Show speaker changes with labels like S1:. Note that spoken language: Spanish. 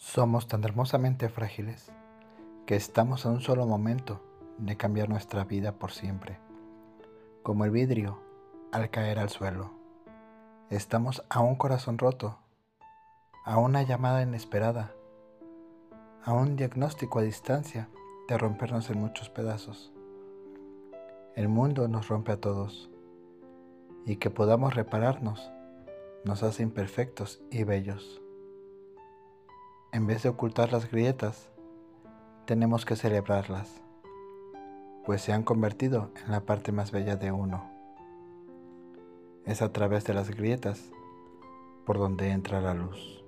S1: Somos tan hermosamente frágiles que estamos a un solo momento de cambiar nuestra vida por siempre. Como el vidrio al caer al suelo. Estamos a un corazón roto, a una llamada inesperada, a un diagnóstico a distancia de rompernos en muchos pedazos. El mundo nos rompe a todos y que podamos repararnos nos hace imperfectos y bellos. En vez de ocultar las grietas, tenemos que celebrarlas, pues se han convertido en la parte más bella de uno. Es a través de las grietas por donde entra la luz.